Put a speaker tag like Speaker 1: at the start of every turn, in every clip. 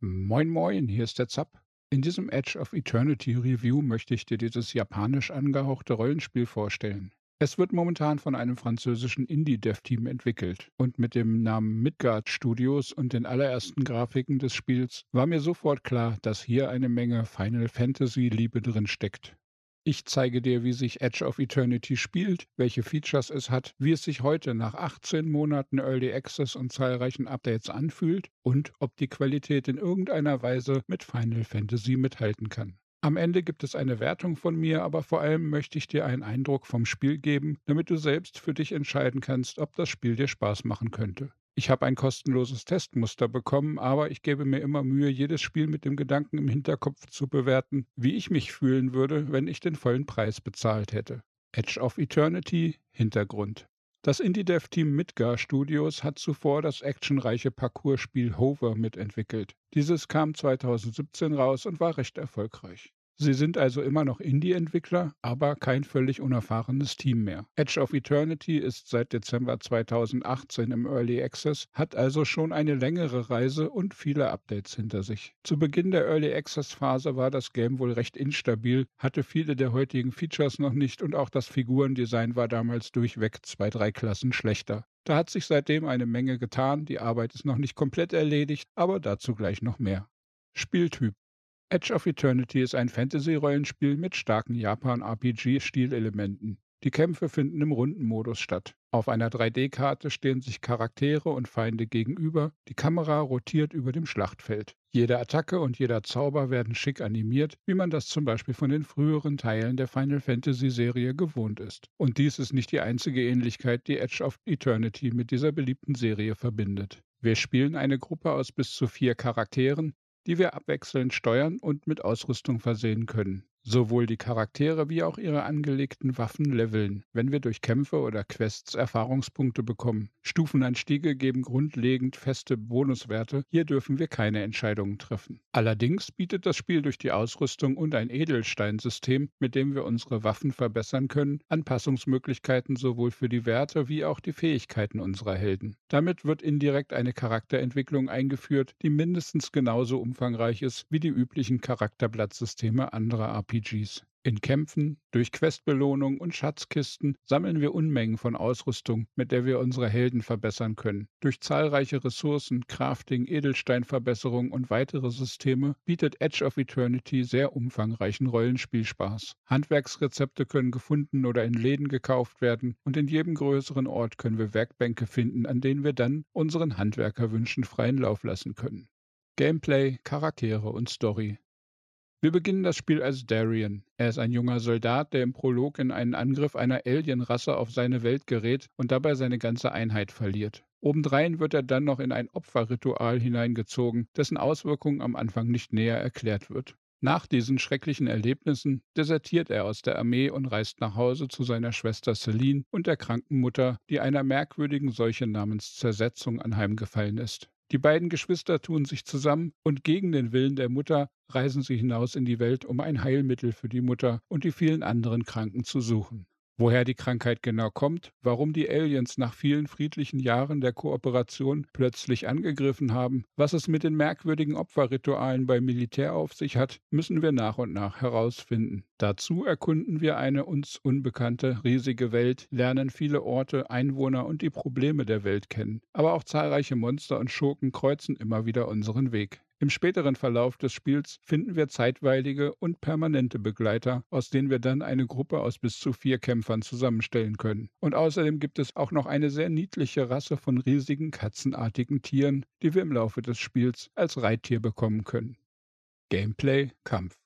Speaker 1: Moin Moin, hier ist der Zapp. In diesem Edge of Eternity Review möchte ich dir dieses japanisch angehauchte Rollenspiel vorstellen. Es wird momentan von einem französischen Indie-Dev-Team entwickelt und mit dem Namen Midgard Studios und den allerersten Grafiken des Spiels war mir sofort klar, dass hier eine Menge Final Fantasy Liebe drin steckt. Ich zeige dir, wie sich Edge of Eternity spielt, welche Features es hat, wie es sich heute nach 18 Monaten Early Access und zahlreichen Updates anfühlt und ob die Qualität in irgendeiner Weise mit Final Fantasy mithalten kann. Am Ende gibt es eine Wertung von mir, aber vor allem möchte ich dir einen Eindruck vom Spiel geben, damit du selbst für dich entscheiden kannst, ob das Spiel dir Spaß machen könnte. Ich habe ein kostenloses Testmuster bekommen, aber ich gebe mir immer Mühe, jedes Spiel mit dem Gedanken im Hinterkopf zu bewerten, wie ich mich fühlen würde, wenn ich den vollen Preis bezahlt hätte. Edge of Eternity Hintergrund. Das Indie-Dev-Team Midgar Studios hat zuvor das actionreiche Parcours-Spiel Hover mitentwickelt. Dieses kam 2017 raus und war recht erfolgreich. Sie sind also immer noch Indie-Entwickler, aber kein völlig unerfahrenes Team mehr. Edge of Eternity ist seit Dezember 2018 im Early Access, hat also schon eine längere Reise und viele Updates hinter sich. Zu Beginn der Early Access-Phase war das Game wohl recht instabil, hatte viele der heutigen Features noch nicht und auch das Figurendesign war damals durchweg zwei, drei Klassen schlechter. Da hat sich seitdem eine Menge getan, die Arbeit ist noch nicht komplett erledigt, aber dazu gleich noch mehr. Spieltyp Edge of Eternity ist ein Fantasy-Rollenspiel mit starken Japan-RPG-Stilelementen. Die Kämpfe finden im Rundenmodus statt. Auf einer 3D-Karte stehen sich Charaktere und Feinde gegenüber, die Kamera rotiert über dem Schlachtfeld. Jede Attacke und jeder Zauber werden schick animiert, wie man das zum Beispiel von den früheren Teilen der Final Fantasy-Serie gewohnt ist. Und dies ist nicht die einzige Ähnlichkeit, die Edge of Eternity mit dieser beliebten Serie verbindet. Wir spielen eine Gruppe aus bis zu vier Charakteren, die wir abwechselnd steuern und mit Ausrüstung versehen können. Sowohl die Charaktere wie auch ihre angelegten Waffen leveln, wenn wir durch Kämpfe oder Quests Erfahrungspunkte bekommen. Stufenanstiege geben grundlegend feste Bonuswerte, hier dürfen wir keine Entscheidungen treffen. Allerdings bietet das Spiel durch die Ausrüstung und ein Edelsteinsystem, mit dem wir unsere Waffen verbessern können, Anpassungsmöglichkeiten sowohl für die Werte wie auch die Fähigkeiten unserer Helden. Damit wird indirekt eine Charakterentwicklung eingeführt, die mindestens genauso umfangreich ist wie die üblichen Charakterblattsysteme anderer RPGs. In Kämpfen, durch Questbelohnung und Schatzkisten sammeln wir Unmengen von Ausrüstung, mit der wir unsere Helden verbessern können. Durch zahlreiche Ressourcen, Crafting, Edelsteinverbesserung und weitere Systeme bietet Edge of Eternity sehr umfangreichen Rollenspielspaß. Handwerksrezepte können gefunden oder in Läden gekauft werden und in jedem größeren Ort können wir Werkbänke finden, an denen wir dann unseren Handwerkerwünschen freien Lauf lassen können. Gameplay, Charaktere und Story. Wir beginnen das Spiel als Darien. Er ist ein junger Soldat, der im Prolog in einen Angriff einer Alienrasse auf seine Welt gerät und dabei seine ganze Einheit verliert. Obendrein wird er dann noch in ein Opferritual hineingezogen, dessen Auswirkungen am Anfang nicht näher erklärt wird. Nach diesen schrecklichen Erlebnissen desertiert er aus der Armee und reist nach Hause zu seiner Schwester Celine und der kranken Mutter, die einer merkwürdigen Seuche namens Zersetzung anheimgefallen ist. Die beiden Geschwister tun sich zusammen und gegen den Willen der Mutter reisen sie hinaus in die Welt, um ein Heilmittel für die Mutter und die vielen anderen Kranken zu suchen. Woher die Krankheit genau kommt, warum die Aliens nach vielen friedlichen Jahren der Kooperation plötzlich angegriffen haben, was es mit den merkwürdigen Opferritualen beim Militär auf sich hat, müssen wir nach und nach herausfinden. Dazu erkunden wir eine uns unbekannte, riesige Welt, lernen viele Orte, Einwohner und die Probleme der Welt kennen. Aber auch zahlreiche Monster und Schurken kreuzen immer wieder unseren Weg. Im späteren Verlauf des Spiels finden wir zeitweilige und permanente Begleiter, aus denen wir dann eine Gruppe aus bis zu vier Kämpfern zusammenstellen können. Und außerdem gibt es auch noch eine sehr niedliche Rasse von riesigen katzenartigen Tieren, die wir im Laufe des Spiels als Reittier bekommen können. Gameplay Kampf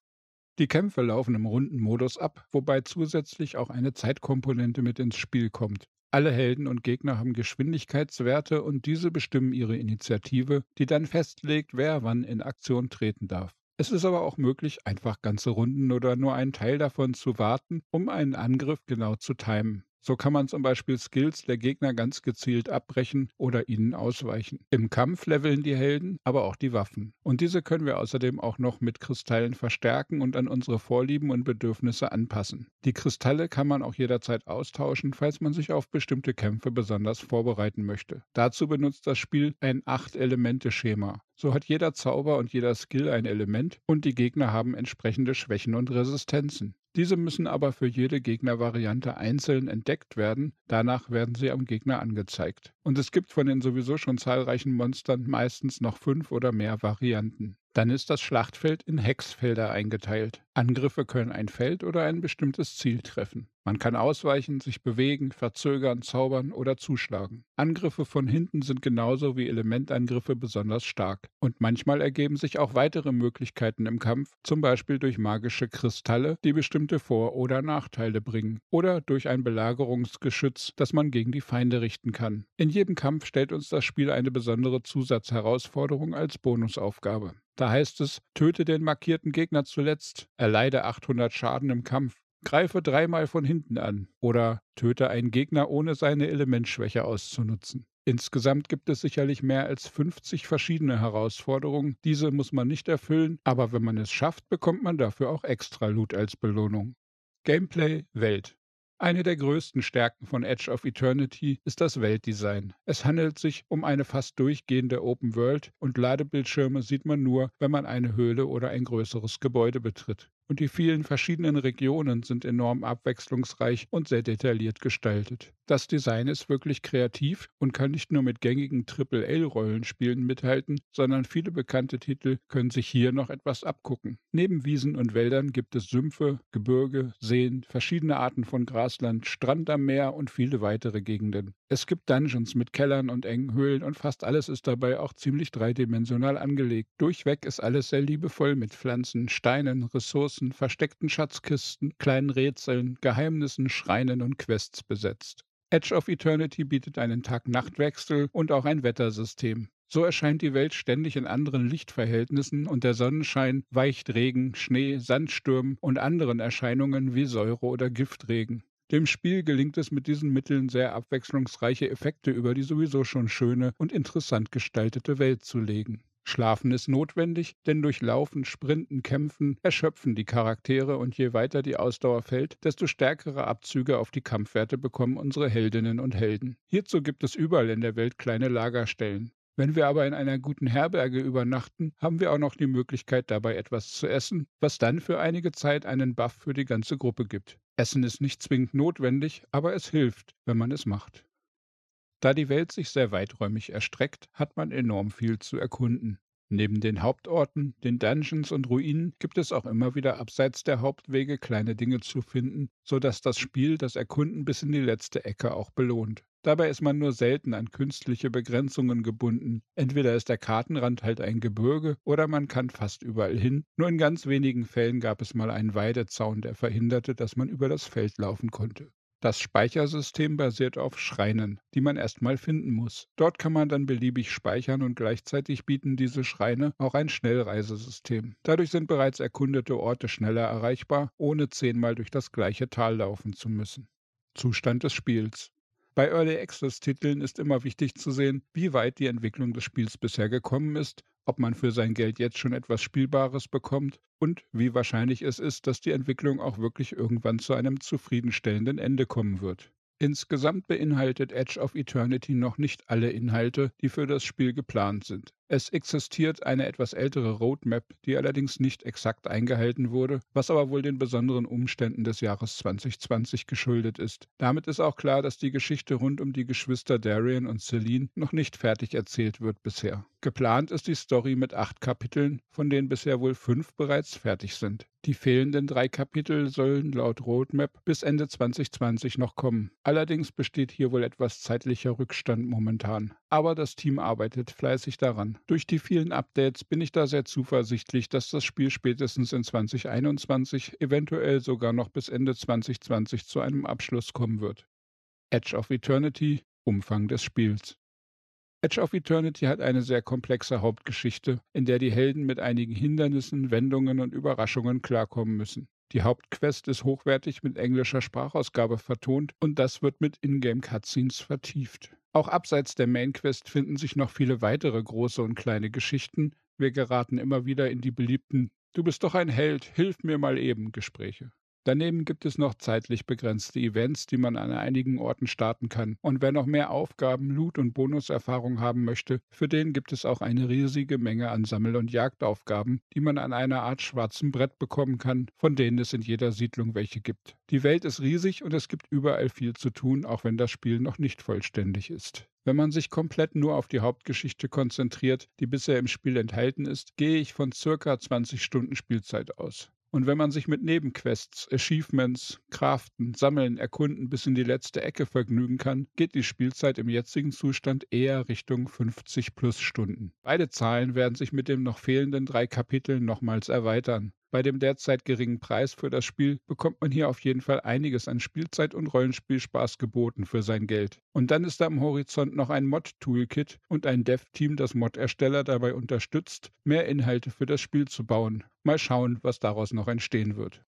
Speaker 1: die Kämpfe laufen im runden Modus ab, wobei zusätzlich auch eine Zeitkomponente mit ins Spiel kommt. Alle Helden und Gegner haben Geschwindigkeitswerte und diese bestimmen ihre Initiative, die dann festlegt, wer wann in Aktion treten darf. Es ist aber auch möglich, einfach ganze Runden oder nur einen Teil davon zu warten, um einen Angriff genau zu timen. So kann man zum Beispiel Skills der Gegner ganz gezielt abbrechen oder ihnen ausweichen. Im Kampf leveln die Helden, aber auch die Waffen. Und diese können wir außerdem auch noch mit Kristallen verstärken und an unsere Vorlieben und Bedürfnisse anpassen. Die Kristalle kann man auch jederzeit austauschen, falls man sich auf bestimmte Kämpfe besonders vorbereiten möchte. Dazu benutzt das Spiel ein 8-Elemente-Schema. So hat jeder Zauber und jeder Skill ein Element und die Gegner haben entsprechende Schwächen und Resistenzen. Diese müssen aber für jede Gegnervariante einzeln entdeckt werden, danach werden sie am Gegner angezeigt. Und es gibt von den sowieso schon zahlreichen Monstern meistens noch fünf oder mehr Varianten. Dann ist das Schlachtfeld in Hexfelder eingeteilt. Angriffe können ein Feld oder ein bestimmtes Ziel treffen. Man kann ausweichen, sich bewegen, verzögern, zaubern oder zuschlagen. Angriffe von hinten sind genauso wie Elementangriffe besonders stark. Und manchmal ergeben sich auch weitere Möglichkeiten im Kampf, zum Beispiel durch magische Kristalle, die bestimmte Vor- oder Nachteile bringen, oder durch ein Belagerungsgeschütz, das man gegen die Feinde richten kann. In jedem Kampf stellt uns das Spiel eine besondere Zusatzherausforderung als Bonusaufgabe. Da heißt es, töte den markierten Gegner zuletzt, erleide 800 Schaden im Kampf, greife dreimal von hinten an oder töte einen Gegner ohne seine Elementschwäche auszunutzen. Insgesamt gibt es sicherlich mehr als 50 verschiedene Herausforderungen. Diese muss man nicht erfüllen, aber wenn man es schafft, bekommt man dafür auch extra Loot als Belohnung. Gameplay Welt eine der größten Stärken von Edge of Eternity ist das Weltdesign. Es handelt sich um eine fast durchgehende Open World und Ladebildschirme sieht man nur, wenn man eine Höhle oder ein größeres Gebäude betritt und die vielen verschiedenen Regionen sind enorm abwechslungsreich und sehr detailliert gestaltet. Das Design ist wirklich kreativ und kann nicht nur mit gängigen AAA-Rollenspielen mithalten, sondern viele bekannte Titel können sich hier noch etwas abgucken. Neben Wiesen und Wäldern gibt es Sümpfe, Gebirge, Seen, verschiedene Arten von Grasland, Strand am Meer und viele weitere Gegenden. Es gibt Dungeons mit Kellern und engen Höhlen und fast alles ist dabei auch ziemlich dreidimensional angelegt. Durchweg ist alles sehr liebevoll mit Pflanzen, Steinen, Ressourcen, versteckten Schatzkisten, kleinen Rätseln, Geheimnissen, Schreinen und Quests besetzt. Edge of Eternity bietet einen Tag-Nacht-Wechsel und auch ein Wettersystem. So erscheint die Welt ständig in anderen Lichtverhältnissen und der Sonnenschein weicht Regen, Schnee, Sandsturm und anderen Erscheinungen wie Säure oder Giftregen. Dem Spiel gelingt es mit diesen Mitteln sehr abwechslungsreiche Effekte über die sowieso schon schöne und interessant gestaltete Welt zu legen. Schlafen ist notwendig, denn durch Laufen, Sprinten, Kämpfen erschöpfen die Charaktere und je weiter die Ausdauer fällt, desto stärkere Abzüge auf die Kampfwerte bekommen unsere Heldinnen und Helden. Hierzu gibt es überall in der Welt kleine Lagerstellen. Wenn wir aber in einer guten Herberge übernachten, haben wir auch noch die Möglichkeit, dabei etwas zu essen, was dann für einige Zeit einen Buff für die ganze Gruppe gibt. Essen ist nicht zwingend notwendig, aber es hilft, wenn man es macht. Da die Welt sich sehr weiträumig erstreckt, hat man enorm viel zu erkunden. Neben den Hauptorten, den Dungeons und Ruinen gibt es auch immer wieder abseits der Hauptwege kleine Dinge zu finden, so dass das Spiel das Erkunden bis in die letzte Ecke auch belohnt. Dabei ist man nur selten an künstliche Begrenzungen gebunden. Entweder ist der Kartenrand halt ein Gebirge oder man kann fast überall hin. Nur in ganz wenigen Fällen gab es mal einen Weidezaun, der verhinderte, dass man über das Feld laufen konnte. Das Speichersystem basiert auf Schreinen, die man erstmal finden muss. Dort kann man dann beliebig speichern und gleichzeitig bieten diese Schreine auch ein Schnellreisesystem. Dadurch sind bereits erkundete Orte schneller erreichbar, ohne zehnmal durch das gleiche Tal laufen zu müssen. Zustand des Spiels. Bei Early Access Titeln ist immer wichtig zu sehen, wie weit die Entwicklung des Spiels bisher gekommen ist, ob man für sein Geld jetzt schon etwas Spielbares bekommt und wie wahrscheinlich es ist, dass die Entwicklung auch wirklich irgendwann zu einem zufriedenstellenden Ende kommen wird. Insgesamt beinhaltet Edge of Eternity noch nicht alle Inhalte, die für das Spiel geplant sind. Es existiert eine etwas ältere Roadmap, die allerdings nicht exakt eingehalten wurde, was aber wohl den besonderen Umständen des Jahres 2020 geschuldet ist. Damit ist auch klar, dass die Geschichte rund um die Geschwister Darian und Celine noch nicht fertig erzählt wird bisher. Geplant ist die Story mit acht Kapiteln, von denen bisher wohl fünf bereits fertig sind. Die fehlenden drei Kapitel sollen laut Roadmap bis Ende 2020 noch kommen. Allerdings besteht hier wohl etwas zeitlicher Rückstand momentan. Aber das Team arbeitet fleißig daran. Durch die vielen Updates bin ich da sehr zuversichtlich, dass das Spiel spätestens in 2021, eventuell sogar noch bis Ende 2020 zu einem Abschluss kommen wird. Edge of Eternity, Umfang des Spiels. Edge of Eternity hat eine sehr komplexe Hauptgeschichte, in der die Helden mit einigen Hindernissen, Wendungen und Überraschungen klarkommen müssen. Die Hauptquest ist hochwertig mit englischer Sprachausgabe vertont und das wird mit Ingame-Cutscenes vertieft. Auch abseits der Main-Quest finden sich noch viele weitere große und kleine Geschichten. Wir geraten immer wieder in die beliebten Du bist doch ein Held, hilf mir mal eben Gespräche. Daneben gibt es noch zeitlich begrenzte Events, die man an einigen Orten starten kann. Und wer noch mehr Aufgaben, Loot und Bonuserfahrung haben möchte, für den gibt es auch eine riesige Menge an Sammel- und Jagdaufgaben, die man an einer Art schwarzem Brett bekommen kann, von denen es in jeder Siedlung welche gibt. Die Welt ist riesig und es gibt überall viel zu tun, auch wenn das Spiel noch nicht vollständig ist. Wenn man sich komplett nur auf die Hauptgeschichte konzentriert, die bisher im Spiel enthalten ist, gehe ich von circa 20 Stunden Spielzeit aus. Und wenn man sich mit Nebenquests, Achievements, Craften, Sammeln, Erkunden bis in die letzte Ecke vergnügen kann, geht die Spielzeit im jetzigen Zustand eher Richtung 50 plus Stunden. Beide Zahlen werden sich mit den noch fehlenden drei Kapiteln nochmals erweitern. Bei dem derzeit geringen Preis für das Spiel bekommt man hier auf jeden Fall einiges an Spielzeit und Rollenspielspaß geboten für sein Geld. Und dann ist da am Horizont noch ein Mod-Toolkit und ein Dev-Team, das Mod-Ersteller dabei unterstützt, mehr Inhalte für das Spiel zu bauen. Mal schauen, was daraus noch entstehen wird.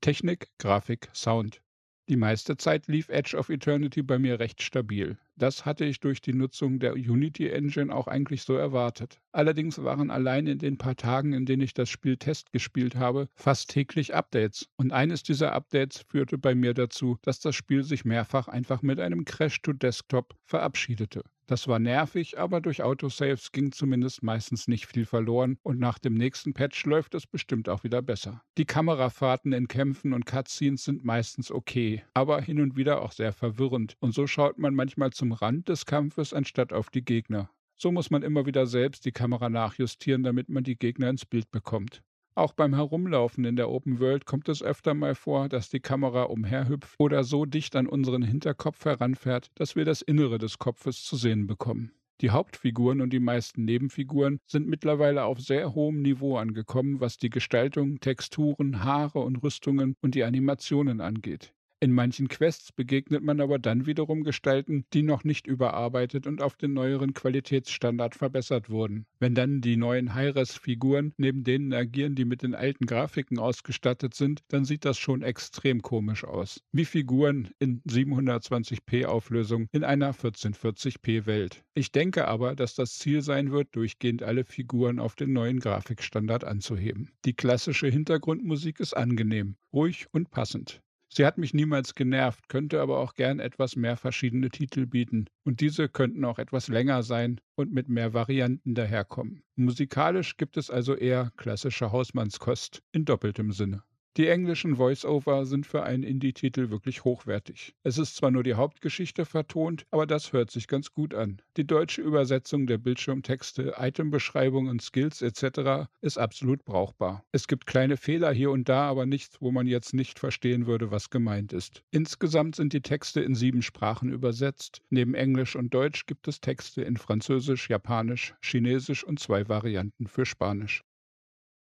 Speaker 1: Technik, Grafik, Sound. Die meiste Zeit lief Edge of Eternity bei mir recht stabil. Das hatte ich durch die Nutzung der Unity Engine auch eigentlich so erwartet. Allerdings waren allein in den paar Tagen, in denen ich das Spiel Test gespielt habe, fast täglich Updates. Und eines dieser Updates führte bei mir dazu, dass das Spiel sich mehrfach einfach mit einem Crash to Desktop verabschiedete. Das war nervig, aber durch Autosaves ging zumindest meistens nicht viel verloren und nach dem nächsten Patch läuft es bestimmt auch wieder besser. Die Kamerafahrten in Kämpfen und Cutscenes sind meistens okay, aber hin und wieder auch sehr verwirrend und so schaut man manchmal zum Rand des Kampfes anstatt auf die Gegner. So muss man immer wieder selbst die Kamera nachjustieren, damit man die Gegner ins Bild bekommt. Auch beim Herumlaufen in der Open World kommt es öfter mal vor, dass die Kamera umherhüpft oder so dicht an unseren Hinterkopf heranfährt, dass wir das Innere des Kopfes zu sehen bekommen. Die Hauptfiguren und die meisten Nebenfiguren sind mittlerweile auf sehr hohem Niveau angekommen, was die Gestaltung, Texturen, Haare und Rüstungen und die Animationen angeht. In manchen Quests begegnet man aber dann wiederum Gestalten, die noch nicht überarbeitet und auf den neueren Qualitätsstandard verbessert wurden. Wenn dann die neuen Hi-Res-Figuren neben denen agieren, die mit den alten Grafiken ausgestattet sind, dann sieht das schon extrem komisch aus. Wie Figuren in 720p Auflösung in einer 1440p Welt. Ich denke aber, dass das Ziel sein wird, durchgehend alle Figuren auf den neuen Grafikstandard anzuheben. Die klassische Hintergrundmusik ist angenehm, ruhig und passend. Sie hat mich niemals genervt, könnte aber auch gern etwas mehr verschiedene Titel bieten. Und diese könnten auch etwas länger sein und mit mehr Varianten daherkommen. Musikalisch gibt es also eher klassische Hausmannskost in doppeltem Sinne. Die englischen Voice-Over sind für einen Indie-Titel wirklich hochwertig. Es ist zwar nur die Hauptgeschichte vertont, aber das hört sich ganz gut an. Die deutsche Übersetzung der Bildschirmtexte, Itembeschreibungen, Skills etc. ist absolut brauchbar. Es gibt kleine Fehler hier und da, aber nichts, wo man jetzt nicht verstehen würde, was gemeint ist. Insgesamt sind die Texte in sieben Sprachen übersetzt. Neben Englisch und Deutsch gibt es Texte in Französisch, Japanisch, Chinesisch und zwei Varianten für Spanisch.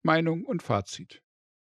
Speaker 1: Meinung und Fazit.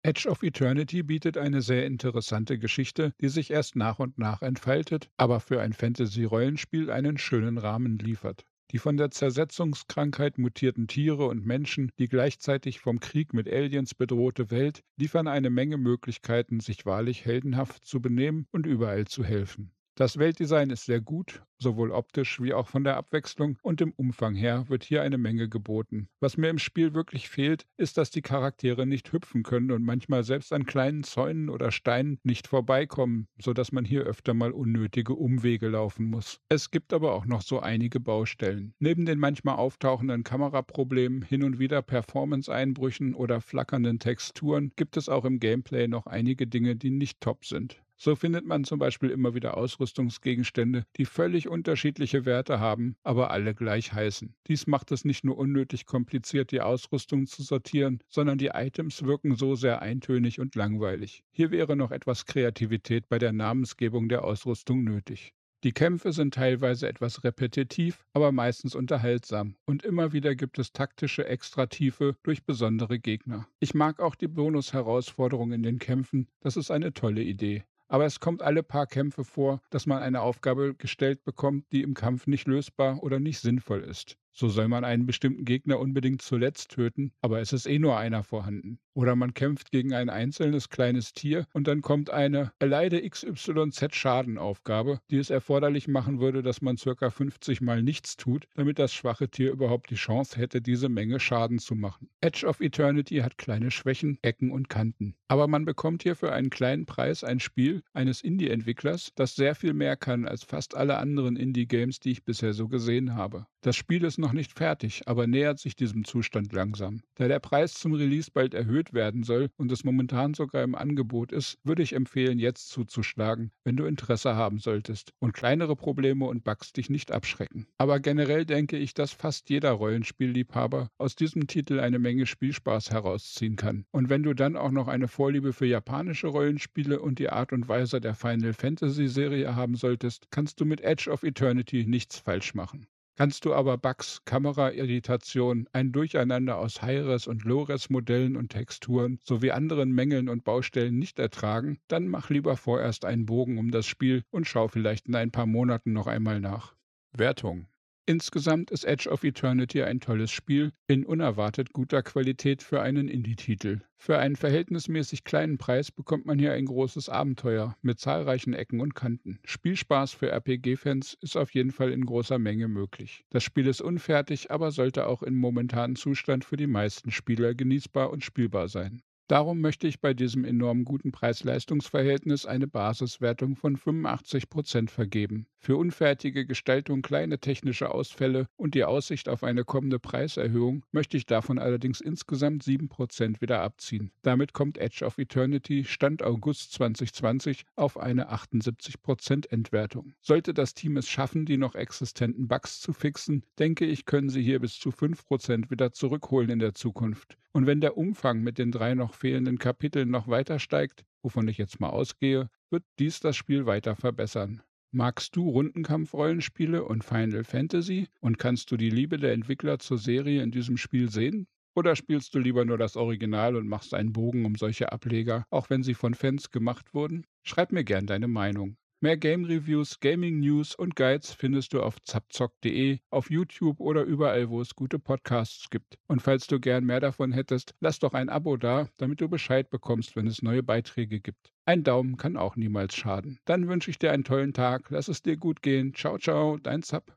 Speaker 1: Edge of Eternity bietet eine sehr interessante Geschichte, die sich erst nach und nach entfaltet, aber für ein Fantasy-Rollenspiel einen schönen Rahmen liefert. Die von der Zersetzungskrankheit mutierten Tiere und Menschen, die gleichzeitig vom Krieg mit Aliens bedrohte Welt, liefern eine Menge Möglichkeiten, sich wahrlich heldenhaft zu benehmen und überall zu helfen. Das Weltdesign ist sehr gut, sowohl optisch wie auch von der Abwechslung und im Umfang her wird hier eine Menge geboten. Was mir im Spiel wirklich fehlt, ist, dass die Charaktere nicht hüpfen können und manchmal selbst an kleinen Zäunen oder Steinen nicht vorbeikommen, sodass man hier öfter mal unnötige Umwege laufen muss. Es gibt aber auch noch so einige Baustellen. Neben den manchmal auftauchenden Kameraproblemen, hin und wieder Performance-Einbrüchen oder flackernden Texturen gibt es auch im Gameplay noch einige Dinge, die nicht top sind. So findet man zum Beispiel immer wieder Ausrüstungsgegenstände, die völlig unterschiedliche Werte haben, aber alle gleich heißen. Dies macht es nicht nur unnötig kompliziert, die Ausrüstung zu sortieren, sondern die Items wirken so sehr eintönig und langweilig. Hier wäre noch etwas Kreativität bei der Namensgebung der Ausrüstung nötig. Die Kämpfe sind teilweise etwas repetitiv, aber meistens unterhaltsam und immer wieder gibt es taktische Extratiefe durch besondere Gegner. Ich mag auch die Bonus-Herausforderung in den Kämpfen, das ist eine tolle Idee. Aber es kommt alle paar Kämpfe vor, dass man eine Aufgabe gestellt bekommt, die im Kampf nicht lösbar oder nicht sinnvoll ist. So soll man einen bestimmten Gegner unbedingt zuletzt töten, aber es ist eh nur einer vorhanden. Oder man kämpft gegen ein einzelnes kleines Tier und dann kommt eine Erleide XYZ Schadenaufgabe, die es erforderlich machen würde, dass man circa 50 mal nichts tut, damit das schwache Tier überhaupt die Chance hätte, diese Menge Schaden zu machen. Edge of Eternity hat kleine Schwächen, Ecken und Kanten. Aber man bekommt hier für einen kleinen Preis ein Spiel eines Indie-Entwicklers, das sehr viel mehr kann als fast alle anderen Indie-Games, die ich bisher so gesehen habe. Das Spiel ist nicht fertig, aber nähert sich diesem Zustand langsam. Da der Preis zum Release bald erhöht werden soll und es momentan sogar im Angebot ist, würde ich empfehlen, jetzt zuzuschlagen, wenn du Interesse haben solltest und kleinere Probleme und Bugs dich nicht abschrecken. Aber generell denke ich, dass fast jeder Rollenspielliebhaber aus diesem Titel eine Menge Spielspaß herausziehen kann. Und wenn du dann auch noch eine Vorliebe für japanische Rollenspiele und die Art und Weise der Final Fantasy Serie haben solltest, kannst du mit Edge of Eternity nichts falsch machen. Kannst du aber Bugs, Kamerairritation, ein Durcheinander aus High-Res- und Low-Res-Modellen und Texturen sowie anderen Mängeln und Baustellen nicht ertragen, dann mach lieber vorerst einen Bogen um das Spiel und schau vielleicht in ein paar Monaten noch einmal nach. Wertung Insgesamt ist Edge of Eternity ein tolles Spiel in unerwartet guter Qualität für einen Indie-Titel. Für einen verhältnismäßig kleinen Preis bekommt man hier ein großes Abenteuer mit zahlreichen Ecken und Kanten. Spielspaß für RPG-Fans ist auf jeden Fall in großer Menge möglich. Das Spiel ist unfertig, aber sollte auch im momentanen Zustand für die meisten Spieler genießbar und spielbar sein. Darum möchte ich bei diesem enorm guten Preis-Leistungs-Verhältnis eine Basiswertung von 85 Prozent vergeben. Für unfertige Gestaltung, kleine technische Ausfälle und die Aussicht auf eine kommende Preiserhöhung möchte ich davon allerdings insgesamt 7 Prozent wieder abziehen. Damit kommt Edge of Eternity Stand August 2020 auf eine 78 Prozent Entwertung. Sollte das Team es schaffen, die noch existenten Bugs zu fixen, denke ich, können sie hier bis zu 5 Prozent wieder zurückholen in der Zukunft. Und wenn der Umfang mit den drei noch fehlenden Kapiteln noch weiter steigt, wovon ich jetzt mal ausgehe, wird dies das Spiel weiter verbessern. Magst du Rundenkampf-Rollenspiele und Final Fantasy und kannst du die Liebe der Entwickler zur Serie in diesem Spiel sehen? Oder spielst du lieber nur das Original und machst einen Bogen um solche Ableger, auch wenn sie von Fans gemacht wurden? Schreib mir gern deine Meinung. Mehr Game Reviews, Gaming News und Guides findest du auf zapzock.de, auf YouTube oder überall, wo es gute Podcasts gibt. Und falls du gern mehr davon hättest, lass doch ein Abo da, damit du Bescheid bekommst, wenn es neue Beiträge gibt. Ein Daumen kann auch niemals schaden. Dann wünsche ich dir einen tollen Tag, lass es dir gut gehen. Ciao, ciao, dein Zap.